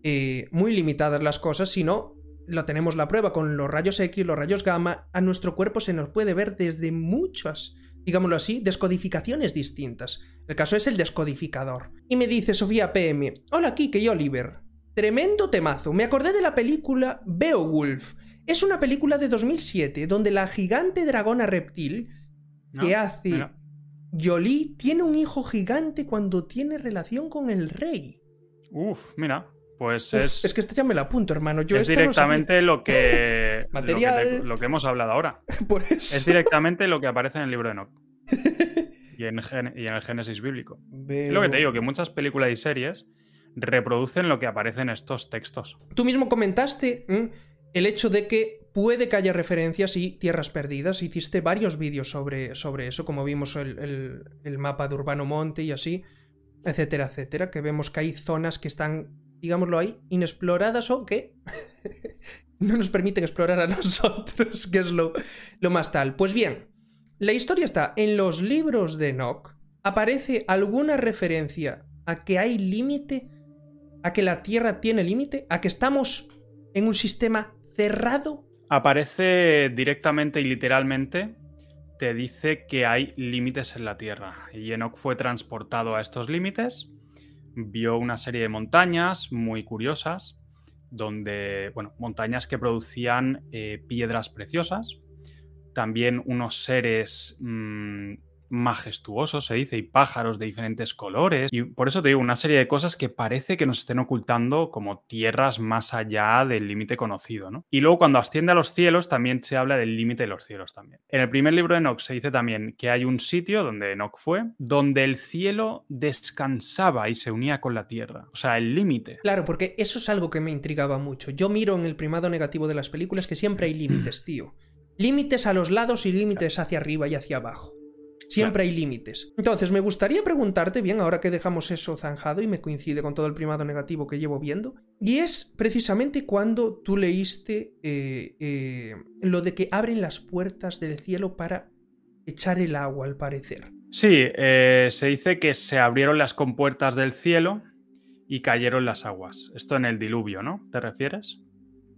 eh, muy limitadas las cosas, sino lo tenemos la prueba con los rayos X, los rayos gamma, a nuestro cuerpo se nos puede ver desde muchas, digámoslo así, descodificaciones distintas. El caso es el descodificador. Y me dice Sofía PM, hola Kike y Oliver. tremendo temazo. Me acordé de la película Beowulf. Es una película de 2007 donde la gigante dragona reptil que No, hace. Jolie tiene un hijo gigante cuando tiene relación con el rey. Uf, mira. Pues Uf, es, es que esta ya me la apunto, hermano. Yo es no sabía. directamente lo que, lo, que Material. te- lo que hemos hablado ahora. Por Es directamente lo que aparece en el libro de Enoch. y, en, Gen- y en el Génesis bíblico. Es lo que te digo, que muchas películas y series reproducen lo que aparece en estos textos. Tú mismo comentaste el hecho de que puede que haya referencias y tierras perdidas. Hiciste varios vídeos sobre, sobre eso, como vimos el, el- el mapa de Urbano Monte y así, etcétera, etcétera, que vemos que hay zonas que están, digámoslo ahí, inexploradas o que no nos permiten explorar a nosotros, que es lo, lo más tal. Pues bien, la historia está en los libros de Enoch. ¿Aparece alguna referencia a que hay límite? ¿A que la Tierra tiene límite? ¿A que estamos en un sistema cerrado? Aparece directamente y literalmente, te dice que hay límites en la Tierra. Y Enoch fue transportado a estos límites, vio una serie de montañas muy curiosas, donde, bueno, montañas que producían eh, piedras preciosas, también unos seres mm, majestuosos, se dice, y pájaros de diferentes colores. Y por eso te digo, una serie de cosas que parece que nos estén ocultando como tierras más allá del límite conocido, ¿no? Y luego cuando asciende a los cielos también se habla del límite de los cielos también. En el primer libro de Enoch se dice también que hay un sitio donde Enoch fue, donde el cielo descansaba y se unía con la tierra. O sea, el límite. Claro, porque eso es algo que me intrigaba mucho. Yo miro en el primado negativo de las películas que siempre hay límites, tío. Límites a los lados y límites hacia arriba y hacia abajo. Siempre hay límites. Entonces, me gustaría preguntarte, bien, ahora que dejamos eso zanjado y me coincide con todo el primado negativo que llevo viendo, y es precisamente cuando tú leíste eh, eh, lo de que abren las puertas del cielo para echar el agua, al parecer. Sí, eh, se dice que se abrieron las compuertas del cielo y cayeron las aguas. Esto en el diluvio, ¿no? ¿Te refieres?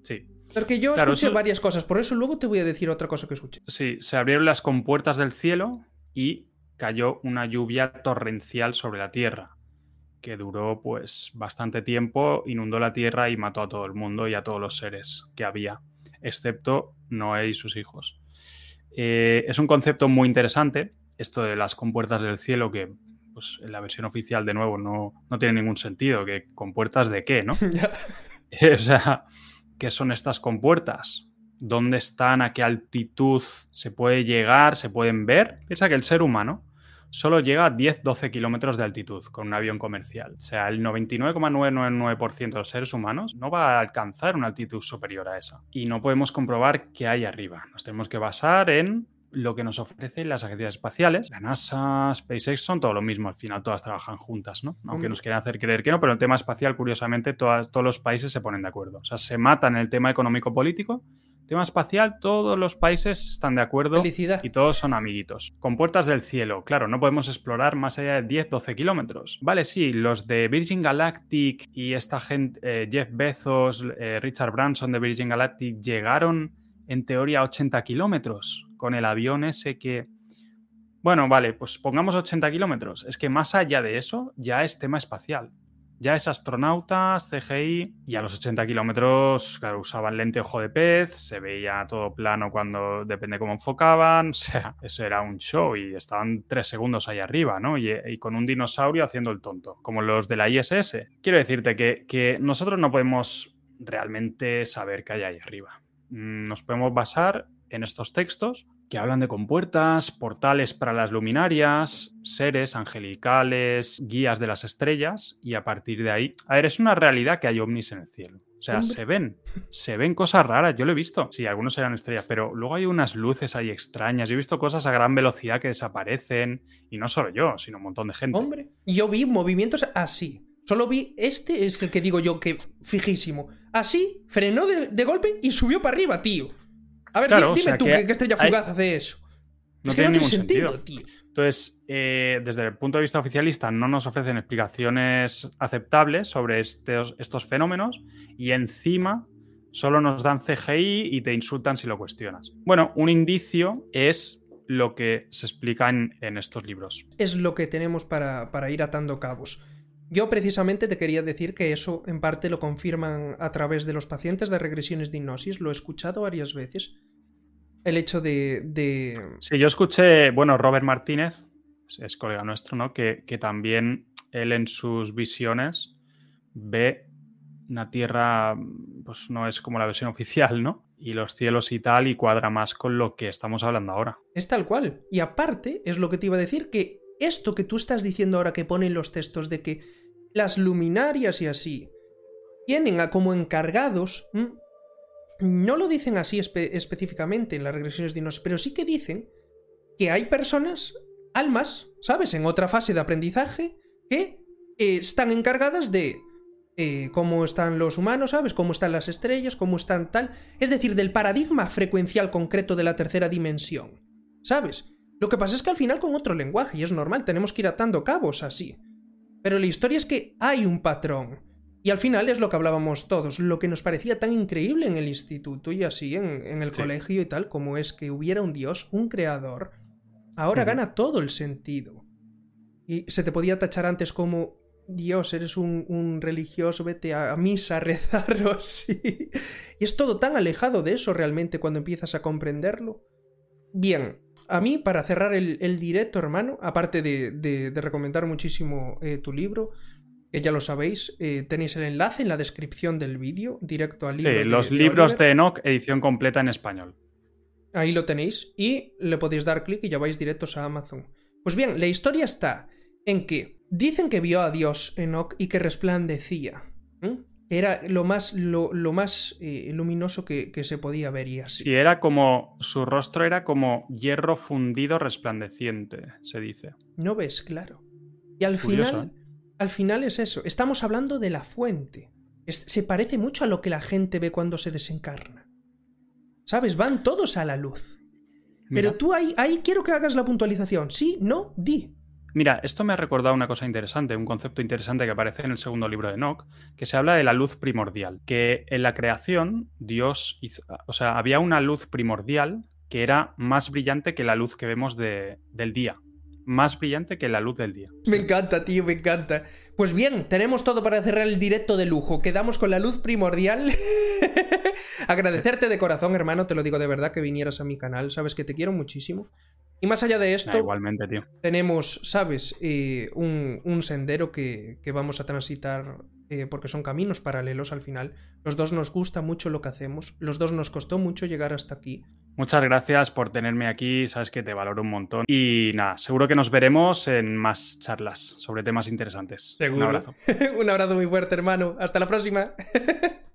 Sí. Porque yo Claro, escuché eso- varias cosas, por eso luego te voy a decir otra cosa que escuché. Sí, se abrieron las compuertas del cielo y cayó una lluvia torrencial sobre la tierra, que duró pues bastante tiempo, inundó la tierra y mató a todo el mundo y a todos los seres que había, excepto Noé y sus hijos. Eh, es un concepto muy interesante, esto de las compuertas del cielo, que pues, en la versión oficial de nuevo no, no tiene ningún sentido, que compuertas de qué, ¿no? O sea, ¿qué son estas compuertas? ¿Dónde están? ¿A qué altitud se puede llegar? ¿Se pueden ver? Piensa que el ser humano solo llega a 10-12 kilómetros de altitud con un avión comercial. O sea, el 99,999% de los seres humanos no va a alcanzar una altitud superior a esa. Y no podemos comprobar qué hay arriba. Nos tenemos que basar en lo que nos ofrecen las agencias espaciales. La NASA, SpaceX son todo lo mismo, al final todas trabajan juntas, ¿no? Aunque Hombre. nos quieran hacer creer que no, pero el tema espacial, curiosamente, todas, todos los países se ponen de acuerdo. O sea, se matan el tema económico-político. Tema espacial, todos los países están de acuerdo Felicidad. y todos son amiguitos. Con puertas del cielo, claro, no podemos explorar más allá de 10-12 kilómetros. Vale, sí, los de Virgin Galactic y esta gente, eh, Jeff Bezos, eh, Richard Branson de Virgin Galactic, llegaron en teoría a 80 kilómetros con el avión ese que... Bueno, vale, pues pongamos 80 kilómetros. Es que más allá de eso ya es tema espacial. Ya es astronautas, CGI, y a los 80 kilómetros, claro, usaban lente ojo de pez, se veía todo plano cuando depende cómo enfocaban, o sea, eso era un show y estaban tres segundos ahí arriba, ¿no? Y, y con un dinosaurio haciendo el tonto, como los de la ISS. Quiero decirte que, que nosotros no podemos realmente saber qué hay ahí arriba. Mm, Nos podemos basar en estos textos que hablan de compuertas, portales para las luminarias, seres angelicales, guías de las estrellas, y a partir de ahí. A ver, es una realidad que hay ovnis en el cielo. O sea, se ven, se ven cosas raras, yo lo he visto. Sí, algunos eran estrellas, pero luego hay unas luces ahí extrañas. Yo he visto cosas a gran velocidad que desaparecen, y no solo yo, sino un montón de gente. Hombre, yo vi movimientos así. Solo vi este, es el que digo yo que fijísimo. Así, frenó de, de golpe y subió para arriba, tío. A ver, Claro, di- o dime sea tú que qué, estrella hay- fugaz hace eso. No es que tiene ningún sentido, sentido. tío. Entonces, eh, desde el punto de vista oficialista, no nos ofrecen explicaciones aceptables sobre estos, estos fenómenos y encima solo nos dan CGI y te insultan si lo cuestionas. Bueno, un indicio es lo que se explica en, en estos libros. Es lo que tenemos para, para ir atando cabos. Yo precisamente te quería decir que eso en parte lo confirman a través de los pacientes de regresiones de hipnosis, lo he escuchado varias veces. El hecho de... de... Sí, yo escuché, bueno, Robert Martínez, es colega nuestro, ¿no? Que, que también él en sus visiones ve una tierra, pues no es como la versión oficial, ¿no? Y los cielos y tal, y cuadra más con lo que estamos hablando ahora. Es tal cual. Y aparte, es lo que te iba a decir, que esto que tú estás diciendo ahora que ponen los textos de que las luminarias y así tienen a como encargados, no lo dicen así específicamente en las regresiones Dinos, pero sí que dicen que hay personas, almas, ¿sabes? En otra fase de aprendizaje, que eh, están encargadas de eh, cómo están los humanos, ¿sabes? Cómo están las estrellas, cómo están tal. Es decir, del paradigma frecuencial concreto de la tercera dimensión, ¿sabes? Lo que pasa es que al final con otro lenguaje, y es normal, tenemos que ir atando cabos así. Pero la historia es que hay un patrón. Y al final es lo que hablábamos todos, lo que nos parecía tan increíble en el instituto y así en, el colegio y tal, como es que hubiera un dios, un creador, ahora gana todo el sentido. Y se te podía tachar antes como Dios, eres un, religioso, vete a, misa a rezar o así. Y es todo tan alejado de eso realmente cuando empiezas a comprenderlo. Bien, a mí, para cerrar el, directo, hermano, aparte de, recomendar muchísimo eh, tu libro, que ya lo sabéis, eh, tenéis el enlace en la descripción del vídeo, directo al libro. Sí, los libros de Enoch, edición completa en español. Ahí lo tenéis y le podéis dar clic y ya vais directos a Amazon. Pues bien, la historia está en que dicen que vio a Dios Enoch y que resplandecía era lo más, lo, más eh, luminoso que, se podía ver y así. Sí, era como, su rostro era como hierro fundido resplandeciente, se dice. No ves, claro. Y al final, ¿eh? al final es eso, estamos hablando de la fuente. se parece mucho a lo que la gente ve cuando se desencarna. ¿Sabes? Van todos a la luz. Pero tú ahí, ahí quiero que hagas la puntualización. Sí, no, di. Mira, esto me ha recordado una cosa interesante, un concepto interesante que aparece en el segundo libro de Enoch, que se habla de la luz primordial, que en la creación Dios hizo, o sea, había una luz primordial que era más brillante que la luz que vemos del día, más brillante que la luz del día. Me encanta, tío, me encanta. Pues bien, tenemos todo para cerrar el directo de lujo. Quedamos con la luz primordial. Agradecerte de corazón, hermano, te lo digo de verdad que vinieras a mi canal. Sabes que te quiero muchísimo. Y más allá de esto, igualmente, tío. tenemos, ¿sabes? Eh, un, sendero que, vamos a transitar eh, porque son caminos paralelos al final. Los dos nos gusta mucho lo que hacemos. Los dos nos costó mucho llegar hasta aquí. Muchas gracias por tenerme aquí. Sabes que te valoro un montón. Y nada, seguro que nos veremos en más charlas sobre temas interesantes. Un abrazo. un abrazo muy fuerte, hermano. Hasta la próxima.